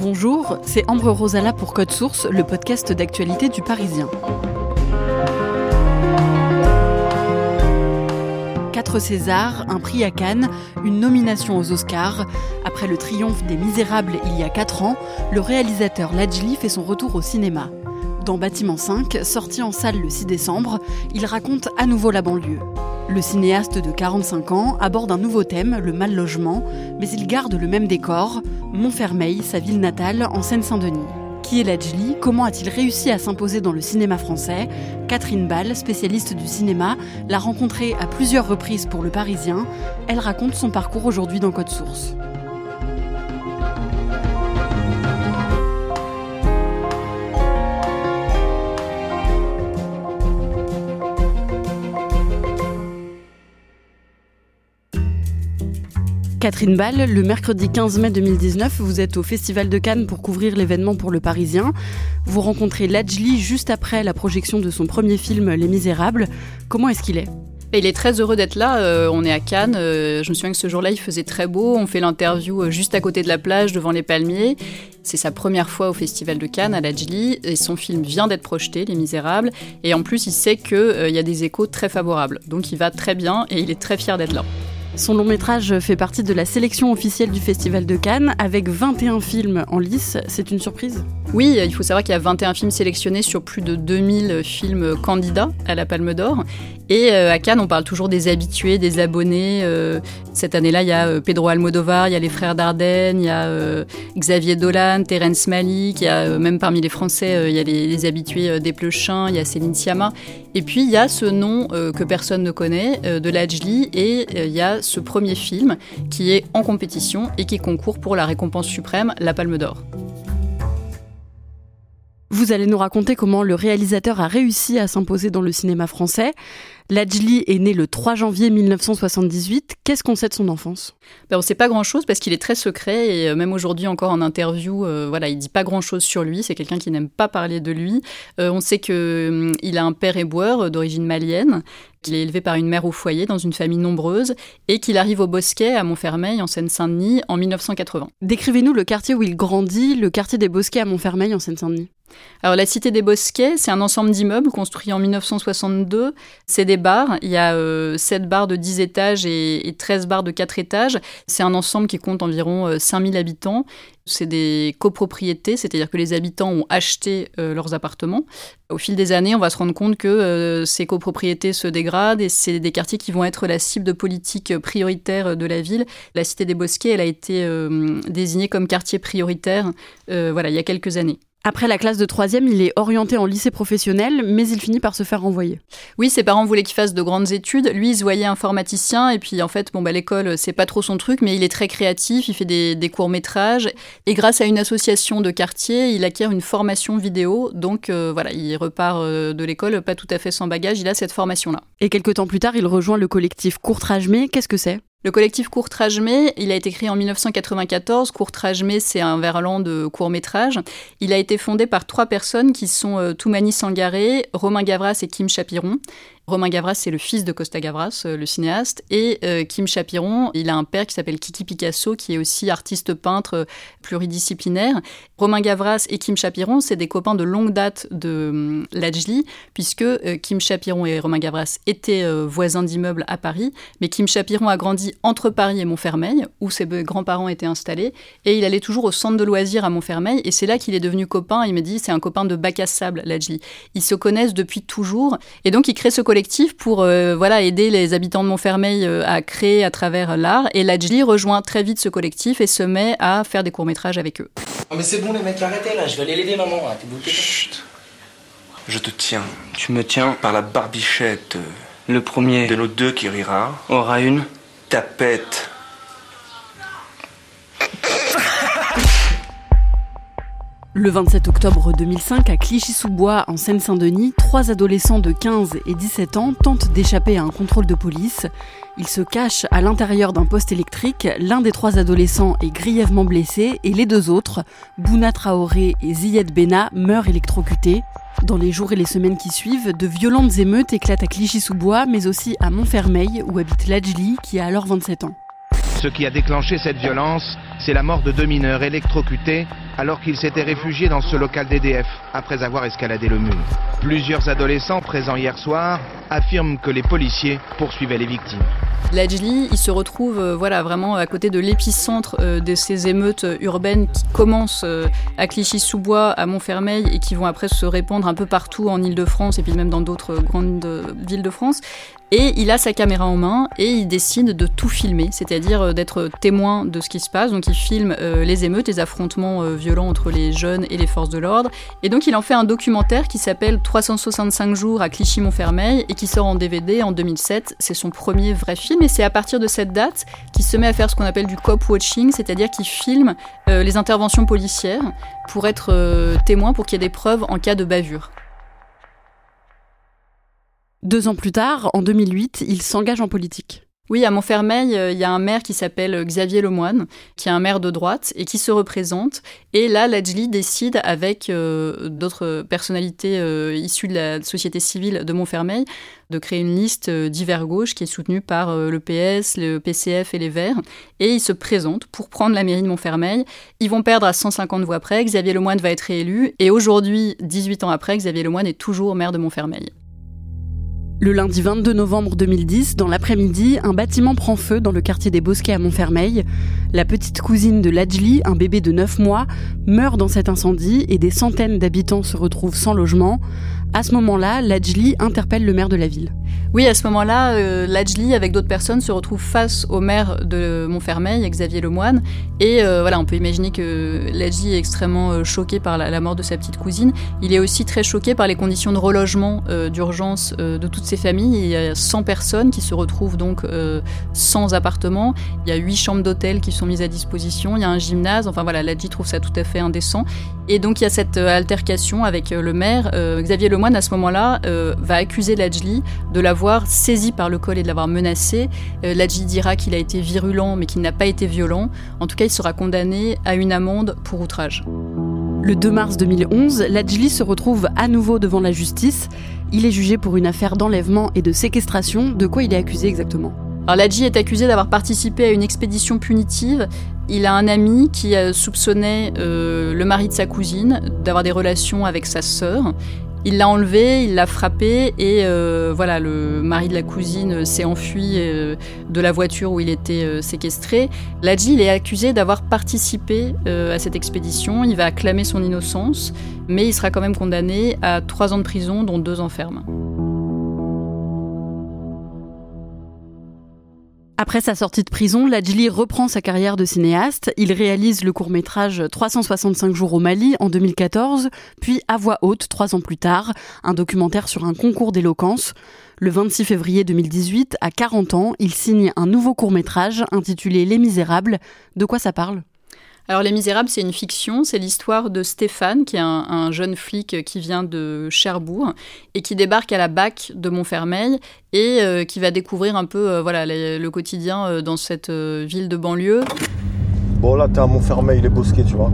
Bonjour, c'est Ambre Rosala pour Code Source, le podcast d'actualité du Parisien. Quatre Césars, un prix à Cannes, une nomination aux Oscars. Après le triomphe des Misérables il y a 4 ans, le réalisateur Lajli fait son retour au cinéma. Dans Bâtiment 5, sorti en salle le 6 décembre, il raconte à nouveau la banlieue. Le cinéaste de 45 ans aborde un nouveau thème, le mal logement, mais il garde le même décor, Montfermeil, sa ville natale, en Seine-Saint-Denis. Qui est Lajli Comment a-t-il réussi à s'imposer dans le cinéma français? Catherine Ball, spécialiste du cinéma, l'a rencontré à plusieurs reprises pour Le Parisien. Elle raconte son parcours aujourd'hui dans Code Source. Catherine Ball, le mercredi 15 mai 2019, vous êtes au Festival de Cannes pour couvrir l'événement pour le Parisien. Vous rencontrez Lajli juste après la projection de son premier film Les Misérables. Comment est-ce qu'il est? Il est très heureux d'être là. Euh, on est à Cannes. Euh, je me souviens que ce jour-là, il faisait très beau. On fait l'interview euh, juste à côté de la plage, devant les palmiers. C'est sa première fois au Festival de Cannes à Lajli. Et son film vient d'être projeté, Les Misérables. Et en plus, il sait qu'il y a des échos très favorables. Donc il va très bien et il est très fier d'être là. Son long métrage fait partie de la sélection officielle du Festival de Cannes avec 21 films en lice. C'est une surprise? Oui, il faut savoir qu'il y a 21 films sélectionnés sur plus de 2000 films candidats à la Palme d'Or. Et euh, à Cannes, on parle toujours des habitués, des abonnés. Euh, cette année-là, il y a euh, Pedro Almodovar, il y a les frères Dardenne, il y a Xavier Dolan, Terence Malik, il y a même parmi les Français, il y a les, habitués des Pleuchins, il y a Céline Sciamma. Et puis il y a ce nom que personne ne connaît de Lajli et il y a ce premier film qui est en compétition et qui concourt pour la récompense suprême, la Palme d'Or. Vous allez nous raconter comment le réalisateur a réussi à s'imposer dans le cinéma français. Lajli est né le 3 janvier 1978. Qu'est-ce qu'on sait de son enfance? Ben, On ne sait pas grand-chose parce qu'il est très secret et euh, même aujourd'hui encore en interview, euh, voilà, il dit pas grand-chose sur lui. C'est quelqu'un qui n'aime pas parler de lui. Euh, on sait qu'il hum, a un père éboueur d'origine malienne, qu'il est élevé par une mère au foyer dans une famille nombreuse et qu'il arrive au Bosquet à Montfermeil en Seine-Saint-Denis en 1980. Décrivez-nous le quartier où il grandit, le quartier des Bosquets à Montfermeil en Seine-Saint-Denis. Alors la Cité des Bosquets, c'est un ensemble d'immeubles construits en 1962. C'est des bars, il y a 7 euh, bars de 10 étages et, 13 bars de 4 étages. C'est un ensemble qui compte environ 5000 euh, habitants. C'est des copropriétés, c'est-à-dire que les habitants ont acheté euh, leurs appartements. Au fil des années, on va se rendre compte que ces copropriétés se dégradent et c'est des quartiers qui vont être la cible de politiques prioritaires de la ville. La Cité des Bosquets, elle a été désignée comme quartier prioritaire voilà, il y a quelques années. Après la classe de troisième, il est orienté en lycée professionnel, mais il finit par se faire renvoyer. Oui, ses parents voulaient qu'il fasse de grandes études. Lui, il se voyait informaticien, et puis en fait, bon, bah, l'école, c'est pas trop son truc, mais il est très créatif, il fait des, courts-métrages. Et grâce à une association de quartier, il acquiert une formation vidéo. Donc euh, voilà, il repart euh, de l'école pas tout à fait sans bagage, il a cette formation-là. Et quelques temps plus tard, il rejoint le collectif Courtrage-Mais. Qu'est-ce que c'est? Le collectif Courtrage-Mais, il a été créé en 1994. Courtrage-Mais, c'est un verlan de court métrage. Il a été fondé par trois personnes qui sont euh, Toumani Sangaré, Romain Gavras et Kim Chapiron. Romain Gavras, c'est le fils de Costa Gavras, le cinéaste, et Kim Chapiron, il a un père qui s'appelle Kiki Picasso, qui est aussi artiste peintre pluridisciplinaire. Romain Gavras et Kim Chapiron, c'est des copains de longue date de hum, Lajli, puisque Kim Chapiron et Romain Gavras étaient voisins d'immeubles à Paris, mais Kim Chapiron a grandi entre Paris et Montfermeil, où ses grands-parents étaient installés, et il allait toujours au centre de loisirs à Montfermeil, et c'est là qu'il est devenu copain. Il me dit, c'est un copain de bac à sable, Lajli. Ils se connaissent depuis toujours, et donc il crée ce collectif pour euh, voilà aider les habitants de Montfermeil euh, à créer à travers l'art. Et Lajli rejoint très vite ce collectif et se met à faire des courts métrages avec eux. Oh, mais c'est bon les mecs, arrêtez là, je vais aller l'aider maman. Chut. Je te tiens. Tu me tiens par la barbichette. Le premier de nos deux qui rira aura une tapette. Le 27 octobre 2005, à Clichy-sous-Bois, en Seine-Saint-Denis, trois adolescents de 15 et 17 ans tentent d'échapper à un contrôle de police. Ils se cachent à l'intérieur d'un poste électrique. L'un des trois adolescents est grièvement blessé et les deux autres, Bouna Traoré et Ziyed Bena, meurent électrocutés. Dans les jours et les semaines qui suivent, de violentes émeutes éclatent à Clichy-sous-Bois, mais aussi à Montfermeil, où habite Lajli, qui a alors 27 ans. Ce qui a déclenché cette violence, c'est la mort de deux mineurs électrocutés alors qu'ils s'étaient réfugiés dans ce local d'EDF après avoir escaladé le mur. Plusieurs adolescents présents hier soir affirment que les policiers poursuivaient les victimes. Lajli, il se retrouve euh, voilà, vraiment à côté de l'épicentre euh, de ces émeutes urbaines qui commencent euh, à Clichy-sous-Bois, à Montfermeil et qui vont après se répandre un peu partout en Ile-de-France et puis même dans d'autres grandes villes de France. Et il a sa caméra en main et il décide de tout filmer, c'est-à-dire d'être témoin de ce qui se passe. Il filme les émeutes, les affrontements violents entre les jeunes et les forces de l'ordre. Et donc il en fait un documentaire qui s'appelle 365 jours à Clichy-Montfermeil et qui sort en DVD en 2007. C'est son premier vrai film et c'est à partir de cette date qu'il se met à faire ce qu'on appelle du cop-watching, c'est-à-dire qu'il filme euh, les interventions policières pour être euh, témoin, pour qu'il y ait des preuves en cas de bavure. Deux ans plus tard, en 2008, il s'engage en politique. Oui, à Montfermeil, euh, il y a un maire qui s'appelle euh, Xavier Lemoine, qui est un maire de droite et qui se représente. Et là, Lajli décide, avec euh, d'autres personnalités issues de la société civile de Montfermeil, de créer une liste d'hiver gauche qui est soutenue par le PS, le PCF et les Verts. Et ils se présentent pour prendre la mairie de Montfermeil. Ils vont perdre à 150 voix près. Xavier Lemoine va être réélu. Et aujourd'hui, 18 ans après, Xavier Lemoine est toujours maire de Montfermeil. Le lundi 22 novembre 2010, dans l'après-midi, un bâtiment prend feu dans le quartier des Bosquets à Montfermeil. La petite cousine de Lajli, un bébé de 9 mois, meurt dans cet incendie et des centaines d'habitants se retrouvent sans logement. À ce moment-là, Lajli interpelle le maire de la ville. Oui, à ce moment-là, euh, Lajli, avec d'autres personnes, se retrouve face au maire de Montfermeil, Xavier Lemoine. Et euh, voilà, on peut imaginer que Lajli est extrêmement euh, choqué par la, mort de sa petite cousine. Il est aussi très choqué par les conditions de relogement d'urgence de toutes ces familles. Il y a 100 personnes qui se retrouvent donc sans appartement. Il y a 8 chambres d'hôtel qui sont mises à disposition. Il y a un gymnase. Enfin voilà, Lajli trouve ça tout à fait indécent. Et donc il y a cette altercation avec le maire. Xavier Lemoine, à ce moment-là, va accuser Lajli de l'avoir saisi par le col et de l'avoir menacé. Euh, Ladji dira qu'il a été virulent mais qu'il n'a pas été violent. En tout cas, il sera condamné à une amende pour outrage. Le 2 mars 2011, Ladjli se retrouve à nouveau devant la justice. Il est jugé pour une affaire d'enlèvement et de séquestration. De quoi il est accusé exactement? Alors Ladji est accusé d'avoir participé à une expédition punitive. Il a un ami qui soupçonnait euh, le mari de sa cousine d'avoir des relations avec sa sœur. Il l'a enlevé, il l'a frappé et euh, voilà, le mari de la cousine s'est enfui euh, de la voiture où il était euh, séquestré. Ladji, est accusé d'avoir participé à cette expédition. Il va clamer son innocence, mais il sera quand même condamné à trois ans de prison, dont deux en ferme. Après sa sortie de prison, Lajli reprend sa carrière de cinéaste. Il réalise le court-métrage 365 jours au Mali en 2014, puis À voix haute, trois ans plus tard, un documentaire sur un concours d'éloquence. Le 26 février 2018, à 40 ans, il signe un nouveau court-métrage intitulé Les Misérables. De quoi ça parle? Alors Les Misérables, c'est une fiction, c'est l'histoire de Stéphane, qui est un, jeune flic qui vient de Cherbourg et qui débarque à la BAC de Montfermeil et euh, qui va découvrir un peu euh, voilà, le, quotidien euh, dans cette ville de banlieue. Bon là, t'es à Montfermeil, les bosquets, tu vois.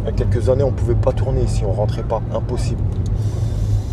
Il y a quelques années, on pouvait pas tourner ici, on rentrait pas, impossible.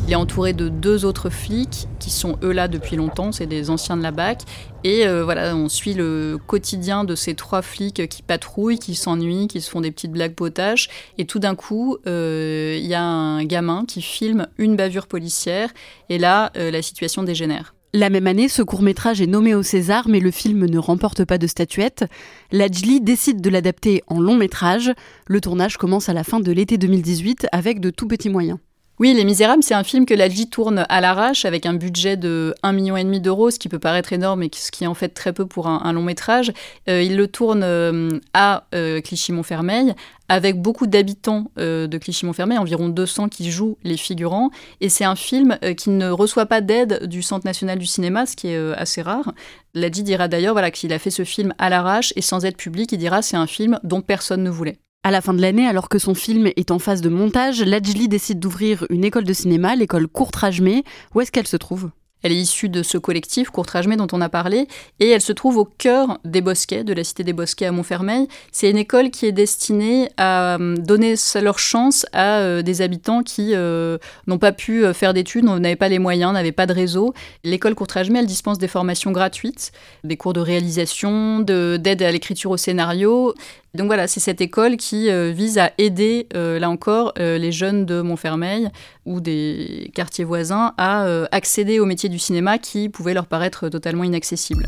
Il est entouré de deux autres flics qui sont eux là depuis longtemps, c'est des anciens de la BAC. Et euh, voilà, on suit le quotidien de ces trois flics qui patrouillent, qui s'ennuient, qui se font des petites blagues potaches. Et tout d'un coup, euh, il y a un gamin qui filme une bavure policière. Et là, euh, la situation dégénère. La même année, ce court-métrage est nommé au César, mais le film ne remporte pas de statuette. Lajli décide de l'adapter en long métrage. Le tournage commence à la fin de l'été 2018 avec de tout petits moyens. Oui, Les Misérables, c'est un film que Ladji tourne à l'arrache avec un budget de 1,5 million d'euros, ce qui peut paraître énorme et ce qui est en fait très peu pour un, long métrage. Euh, il le tourne euh, à euh, Clichy-Montfermeil avec beaucoup d'habitants de Clichy-Montfermeil, environ 200 qui jouent les figurants. Et c'est un film qui ne reçoit pas d'aide du Centre national du cinéma, ce qui est assez rare. Ladji dira d'ailleurs voilà, qu'il a fait ce film à l'arrache et sans aide publique, il dira c'est un film dont personne ne voulait. À la fin de l'année, alors que son film est en phase de montage, Lajli décide d'ouvrir une école de cinéma, l'école Courtrajmé. Où est-ce qu'elle se trouve? Elle est issue de ce collectif Courtrajmé dont on a parlé et elle se trouve au cœur des Bosquets, de la cité des Bosquets à Montfermeil. C'est une école qui est destinée à euh, donner leur chance à euh, des habitants qui euh, n'ont pas pu faire d'études, n'avaient pas les moyens, n'avaient pas de réseau. L'école Courtrajmé, elle dispense des formations gratuites, des cours de réalisation, d'aide à l'écriture au scénario. Donc voilà, c'est cette école qui vise à aider, là encore, les jeunes de Montfermeil ou des quartiers voisins à accéder au métier du cinéma qui pouvaient leur paraître totalement inaccessibles.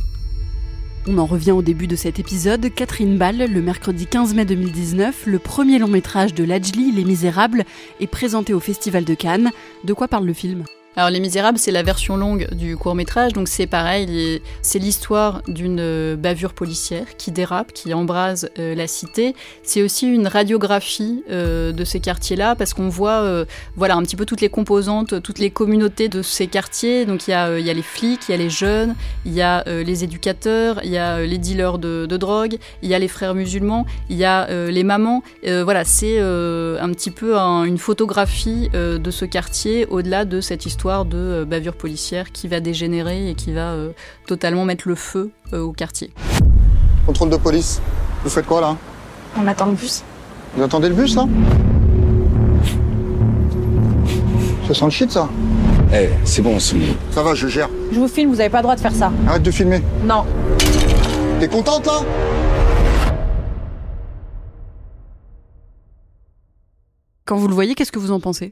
On en revient au début de cet épisode. Catherine Ball, le mercredi 15 mai 2019, le premier long métrage de Lajli, Les Misérables, est présenté au Festival de Cannes. De quoi parle le film? Alors Les Misérables, c'est la version longue du court métrage, donc c'est pareil, c'est l'histoire d'une euh, bavure policière qui dérape, qui embrase euh, la cité. C'est aussi une radiographie euh, de ces quartiers-là, parce qu'on voit voilà, un petit peu toutes les composantes, toutes les communautés de ces quartiers. Donc il y a, y a les flics, il y a les jeunes, il y a les éducateurs, il y a les dealers de, de, drogue, il y a les frères musulmans, il y a les mamans. voilà, c'est un petit peu une photographie de ce quartier au-delà de cette histoire de euh, bavure policière qui va dégénérer et qui va euh, totalement mettre le feu euh, au quartier. Contrôle de police. Vous faites quoi là? On attend le bus. Vous attendez le bus là? Ça sent le shit ça Eh, c'est bon, c'est Ça va, je gère. Je vous filme, vous avez pas le droit de faire ça. Arrête de filmer. Non. T'es contente là? Quand vous le voyez, qu'est-ce que vous en pensez?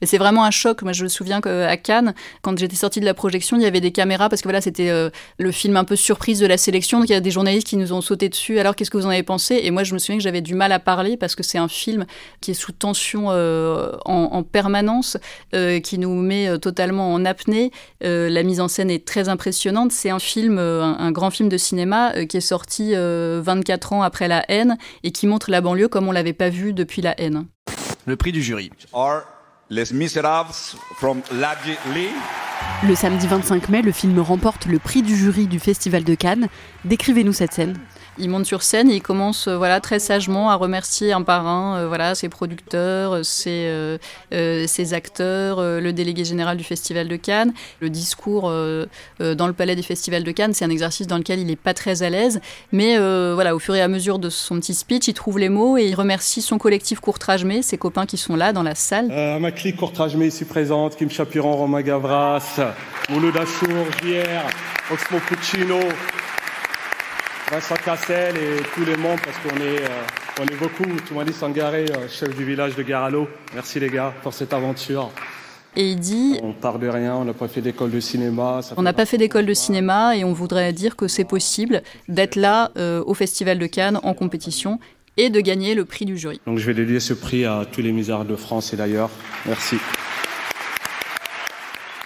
Mais c'est vraiment un choc. Moi, je me souviens qu'à Cannes, quand j'étais sortie de la projection, il y avait des caméras parce que voilà, c'était euh, le film un peu surprise de la sélection. Donc il y a des journalistes qui nous ont sauté dessus. Alors qu'est-ce que vous en avez pensé? Et moi, je me souviens que j'avais du mal à parler parce que c'est un film qui est sous tension euh, en, permanence, euh, qui nous met totalement en apnée. la mise en scène est très impressionnante. C'est un film, un, un, grand film de cinéma qui est sorti 24 ans après La haine et qui montre la banlieue comme on l'avait pas vu depuis La haine. Le prix du jury. Les from Lee. Le samedi 25 mai, le film remporte le prix du jury du Festival de Cannes. Décrivez-nous cette scène. Il monte sur scène et il commence euh, voilà très sagement à remercier un par un euh, voilà ses producteurs, ses, euh, ses acteurs, le délégué général du Festival de Cannes. Le discours dans le palais des festivals de Cannes, c'est un exercice dans lequel il n'est pas très à l'aise, mais voilà au fur et à mesure de son petit speech, il trouve les mots et il remercie son collectif Courtrajmé, ses copains qui sont là dans la salle. ma clique Courtrajmé ici présente, Kim Chapiran, Romain Gavras, Mouloud Achour, Oxmo Puccino, Vincent Cassel et tous les membres, parce qu'on est, euh, on est beaucoup. Toumani Sangaré, euh, chef du village de Garalo. Merci les gars pour cette aventure. Et il dit On part de rien, on n'a pas fait d'école de cinéma. on n'a pas fait d'école de cinéma et on voudrait dire que c'est possible d'être là euh, au Festival de Cannes en compétition et de gagner le prix du jury. Donc je vais dédier ce prix à tous les misérables de France et d'ailleurs. Merci.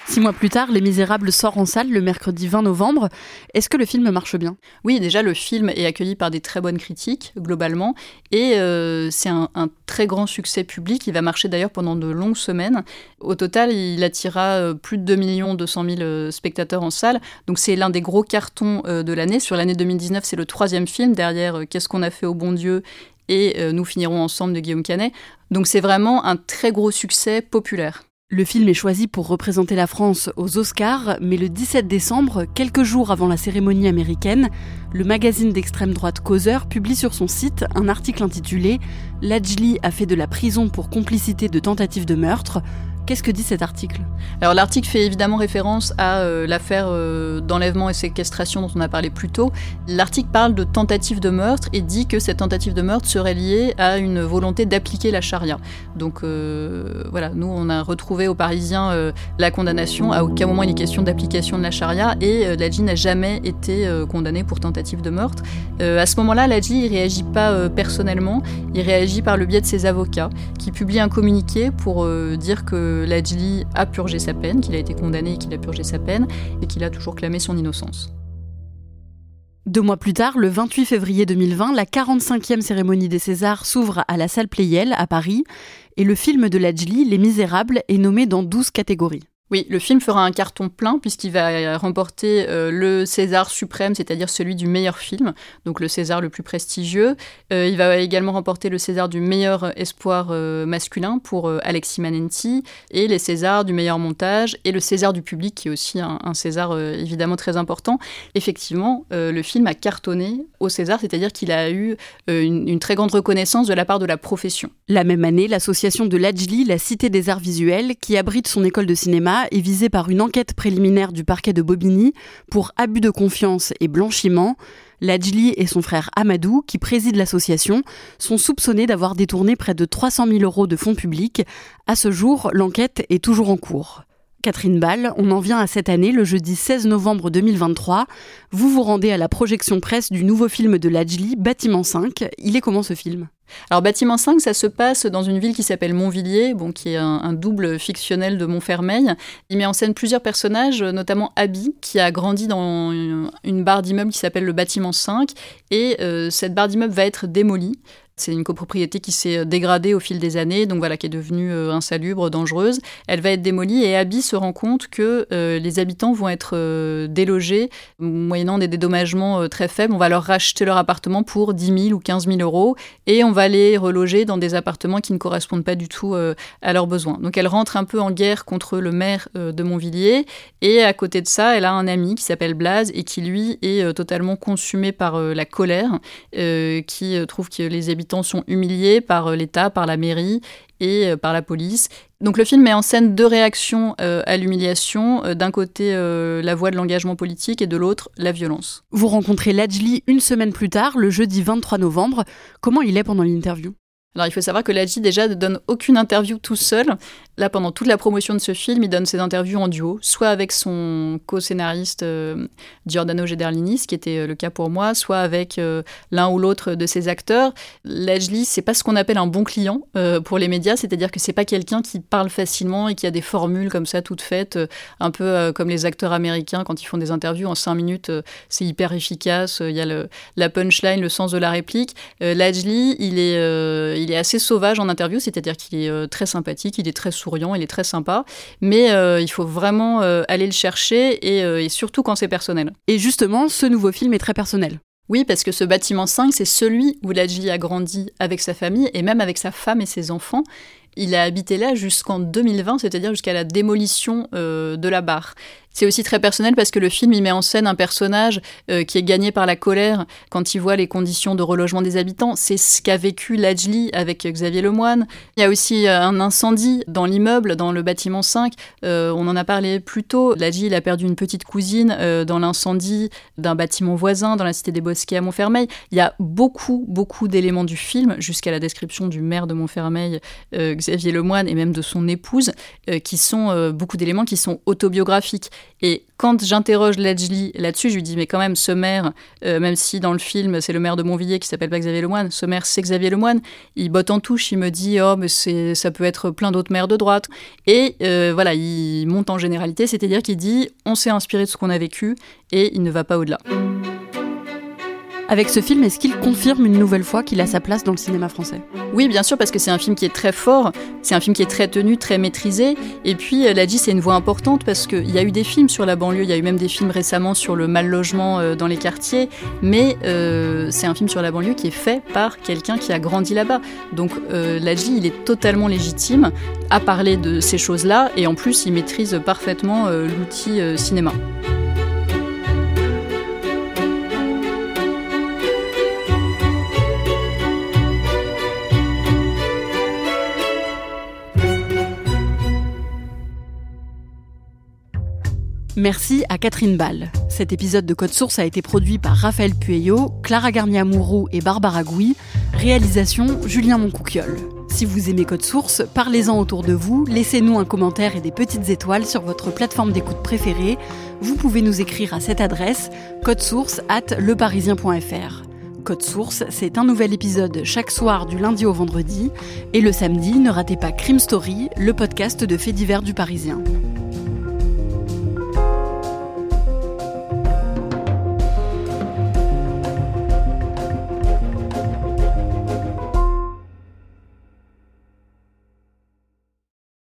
Six mois plus tard, Les Misérables sort en salle le mercredi 20 novembre. Est-ce que le film marche bien? Oui, déjà le film est accueilli par des très bonnes critiques globalement et euh, c'est un, très grand succès public. Il va marcher d'ailleurs pendant de longues semaines. Au total, il attira euh, plus de 2 200 000 spectateurs en salle. Donc c'est l'un des gros cartons euh, de l'année. Sur l'année 2019, c'est le troisième film derrière Qu'est-ce qu'on a fait au bon Dieu et Nous finirons ensemble de Guillaume Canet. Donc c'est vraiment un très gros succès populaire. Le film est choisi pour représenter la France aux Oscars, mais le 17 décembre, quelques jours avant la cérémonie américaine, le magazine d'extrême droite Causeur publie sur son site un article intitulé Lajli a fait de la prison pour complicité de tentative de meurtre. Qu'est-ce que dit cet article? Alors l'article fait évidemment référence à euh, l'affaire euh, d'enlèvement et séquestration dont on a parlé plus tôt. L'article parle de tentative de meurtre et dit que cette tentative de meurtre serait liée à une volonté d'appliquer la charia. Donc euh, voilà, nous on a retrouvé aux Parisiens la condamnation. À aucun moment il est question d'application de la charia et Ladji n'a jamais été condamné pour tentative de meurtre. à ce moment-là, Ladji il réagit pas personnellement, il réagit par le biais de ses avocats qui publient un communiqué pour dire que Ladjli a purgé sa peine, qu'il a été condamné et qu'il a purgé sa peine, et qu'il a toujours clamé son innocence. Deux mois plus tard, le 28 février 2020, la 45e cérémonie des Césars s'ouvre à la salle Playel à Paris, et le film de Ladjli, Les Misérables, est nommé dans 12 catégories. Oui, le film fera un carton plein puisqu'il va remporter euh, le César suprême, c'est-à-dire celui du meilleur film, donc le César le plus prestigieux. Euh, il va également remporter le César du meilleur espoir euh, masculin pour Alexis Manenti et les Césars du meilleur montage et le César du public qui est aussi un, César évidemment très important. Effectivement, le film a cartonné au César, c'est-à-dire qu'il a eu une, une, très grande reconnaissance de la part de la profession. La même année, l'association de l'Ajli, la Cité des Arts Visuels, qui abrite son école de cinéma, est visé par une enquête préliminaire du parquet de Bobigny pour abus de confiance et blanchiment. Lajli et son frère Amadou, qui préside l'association, sont soupçonnés d'avoir détourné près de 300 000 euros de fonds publics. À ce jour, l'enquête est toujours en cours. Catherine Ball, on en vient à cette année, le jeudi 16 novembre 2023. Vous vous rendez à la projection presse du nouveau film de Lajli, Bâtiment 5. Il est comment ce film? Alors Bâtiment 5, ça se passe dans une ville qui s'appelle Montvilliers, bon, qui est un, double fictionnel de Montfermeil. Il met en scène plusieurs personnages, notamment Abby, qui a grandi dans une, barre d'immeuble qui s'appelle le Bâtiment 5, et euh, cette barre d'immeuble va être démolie. C'est une copropriété qui s'est euh, dégradée au fil des années, donc voilà, qui est devenue euh, insalubre, dangereuse. Elle va être démolie et Abby se rend compte que euh, les habitants vont être délogés, moyennant des dédommagements très faibles. On va leur racheter leur appartement pour 10 000 ou 15 000 euros et on va les reloger dans des appartements qui ne correspondent pas du tout à leurs besoins. Donc elle rentre un peu en guerre contre le maire de Montvilliers et à côté de ça, elle a un ami qui s'appelle Blaze et qui lui est totalement consumé par la colère, qui trouve que les habitants sont humiliés par euh, l'État, par la mairie et euh, par la police. Donc le film met en scène deux réactions euh, à l'humiliation. D'un côté, la voie de l'engagement politique et de l'autre, la violence. Vous rencontrez Lajli une semaine plus tard, le jeudi 23 novembre. Comment il est pendant l'interview? Alors il faut savoir que Ladji déjà ne donne aucune interview tout seul. Là, pendant toute la promotion de ce film, il donne ses interviews en duo, soit avec son co-scénariste euh, Giordano Gederlini, ce qui était euh, le cas pour moi, soit avec euh, l'un ou l'autre de ses acteurs. Lajli, c'est pas ce qu'on appelle un bon client pour les médias, c'est-à-dire que c'est pas quelqu'un qui parle facilement et qui a des formules comme ça toutes faites, un peu comme les acteurs américains quand ils font des interviews en cinq minutes, c'est hyper efficace. Il y a le, la punchline, le sens de la réplique. Lajli, il est il est assez sauvage en interview, c'est-à-dire qu'il est très sympathique, il est très souriant, il est très sympa, mais euh, il faut vraiment euh, aller le chercher et, surtout quand c'est personnel. Et justement, ce nouveau film est très personnel. Oui, parce que ce bâtiment 5, c'est celui où Ladji a grandi avec sa famille et même avec sa femme et ses enfants. Il a habité là jusqu'en 2020, c'est-à-dire jusqu'à la démolition de la barre. C'est aussi très personnel parce que le film il met en scène un personnage euh, qui est gagné par la colère quand il voit les conditions de relogement des habitants. C'est ce qu'a vécu Lajli avec Xavier Lemoine. Il y a aussi euh, un incendie dans l'immeuble, dans le bâtiment 5. Euh, on en a parlé plus tôt. Lajli a perdu une petite cousine dans l'incendie d'un bâtiment voisin dans la cité des Bosquets à Montfermeil. Il y a beaucoup, beaucoup d'éléments du film, jusqu'à la description du maire de Montfermeil, Xavier Lemoine, et même de son épouse, qui sont beaucoup d'éléments qui sont autobiographiques. Et quand j'interroge Ledgely là-dessus, je lui dis mais quand même ce maire, euh, même si dans le film c'est le maire de Montvilliers qui s'appelle pas Xavier Lemoine, ce maire c'est Xavier Lemoine. Il botte en touche, il me dit oh mais ça peut être plein d'autres maires de droite. Et euh, voilà, il monte en généralité, c'est-à-dire qu'il dit on s'est inspiré de ce qu'on a vécu et il ne va pas au-delà. Avec ce film, est-ce qu'il confirme une nouvelle fois qu'il a sa place dans le cinéma français? Oui, bien sûr, parce que c'est un film qui est très fort, c'est un film qui est très tenu, très maîtrisé. Et puis, euh, Ladji, c'est une voix importante parce qu'il y a eu des films sur la banlieue, il y a eu même des films récemment sur le mal logement euh, dans les quartiers, mais euh, c'est un film sur la banlieue qui est fait par quelqu'un qui a grandi là-bas. Donc, euh, Ladji, il est totalement légitime à parler de ces choses-là, et en plus, il maîtrise parfaitement l'outil cinéma. Merci à Catherine Ball. Cet épisode de Code Source a été produit par Raphaël Pueyo, Clara Garnia-Mourou et Barbara Gouy. Réalisation Julien Moncouquiole. Si vous aimez Code Source, parlez-en autour de vous, laissez-nous un commentaire et des petites étoiles sur votre plateforme d'écoute préférée. Vous pouvez nous écrire à cette adresse codesource at leparisien.fr. Code Source, c'est un nouvel épisode chaque soir du lundi au vendredi. Et le samedi, ne ratez pas Crime Story, le podcast de faits divers du Parisien.